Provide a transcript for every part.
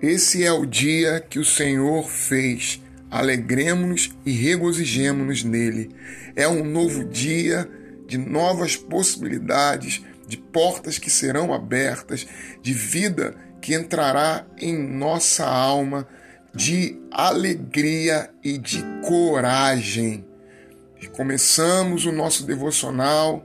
Esse é o dia que o Senhor fez. Alegremos-nos e regozijemos-nos nele. É um novo dia de novas possibilidades, de portas que serão abertas, de vida que entrará em nossa alma, de alegria e de coragem. Começamos o nosso devocional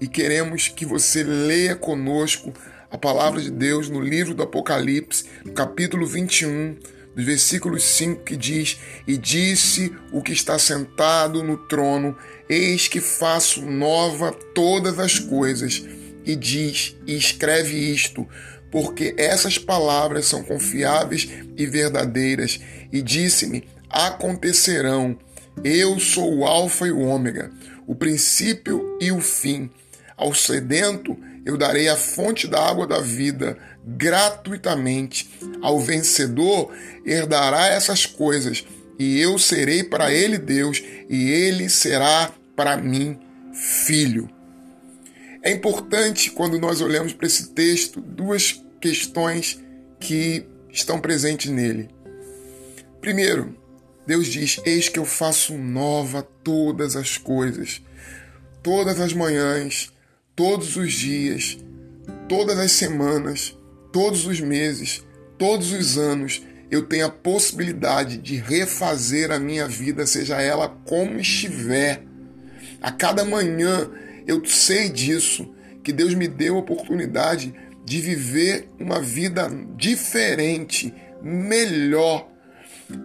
e queremos que você leia conosco a palavra de Deus no livro do Apocalipse, no capítulo 21, dos versículos 5, que diz: E disse o que está sentado no trono: Eis que faço nova todas as coisas. E diz e escreve isto, porque essas palavras são confiáveis e verdadeiras. E disse-me: Acontecerão. Eu sou o Alfa e o Ômega, o princípio e o fim. Ao sedento eu darei a fonte da água da vida gratuitamente. Ao vencedor herdará essas coisas, e eu serei para ele Deus, e ele será para mim filho. É importante quando nós olhamos para esse texto duas questões que estão presentes nele. Primeiro, Deus diz: Eis que eu faço nova todas as coisas. Todas as manhãs todos os dias, todas as semanas, todos os meses, todos os anos, eu tenho a possibilidade de refazer a minha vida, seja ela como estiver. A cada manhã eu sei disso, que Deus me deu a oportunidade de viver uma vida diferente, melhor,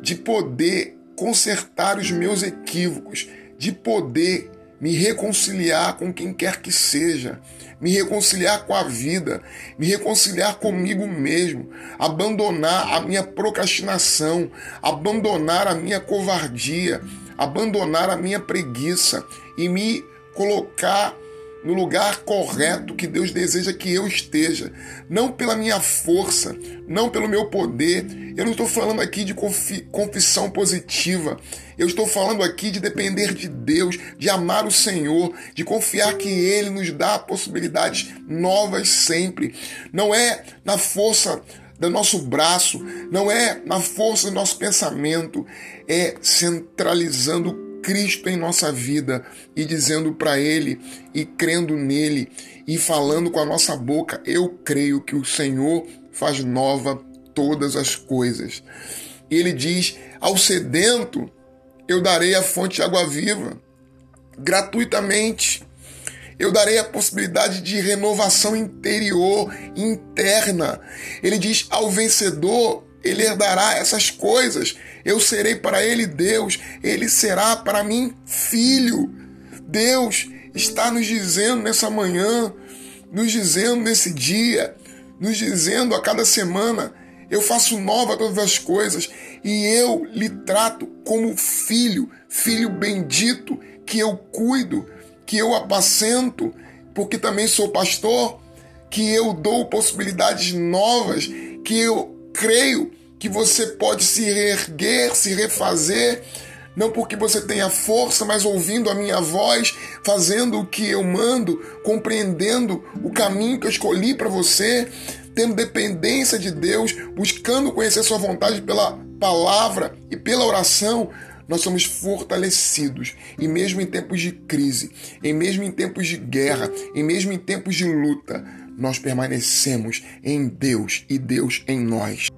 de poder consertar os meus equívocos, de poder me reconciliar com quem quer que seja, me reconciliar com a vida, me reconciliar comigo mesmo, abandonar a minha procrastinação, abandonar a minha covardia, abandonar a minha preguiça e me colocar no lugar correto que Deus deseja que eu esteja, não pela minha força, não pelo meu poder. Eu não estou falando aqui de confissão positiva. Eu estou falando aqui de depender de Deus, de amar o Senhor, de confiar que Ele nos dá possibilidades novas sempre. Não é na força do nosso braço, não é na força do nosso pensamento, é centralizando Cristo em nossa vida e dizendo para Ele e crendo nele e falando com a nossa boca, eu creio que o Senhor faz nova todas as coisas. E ele diz: ao sedento eu darei a fonte de água viva, gratuitamente. Eu darei a possibilidade de renovação interior, interna. Ele diz: ao vencedor ele herdará essas coisas. Eu serei para ele Deus, ele será para mim filho. Deus está nos dizendo nessa manhã, nos dizendo nesse dia, nos dizendo a cada semana: eu faço nova todas as coisas e eu lhe trato como filho, filho bendito, que eu cuido, que eu apacento, porque também sou pastor, que eu dou possibilidades novas, que eu creio que você pode se reerguer, se refazer, não porque você tenha força, mas ouvindo a minha voz, fazendo o que eu mando, compreendendo o caminho que eu escolhi para você, tendo dependência de Deus, buscando conhecer Sua vontade pela palavra e pela oração, nós somos fortalecidos. E mesmo em tempos de crise, em mesmo em tempos de guerra, em mesmo em tempos de luta, nós permanecemos em Deus e Deus em nós.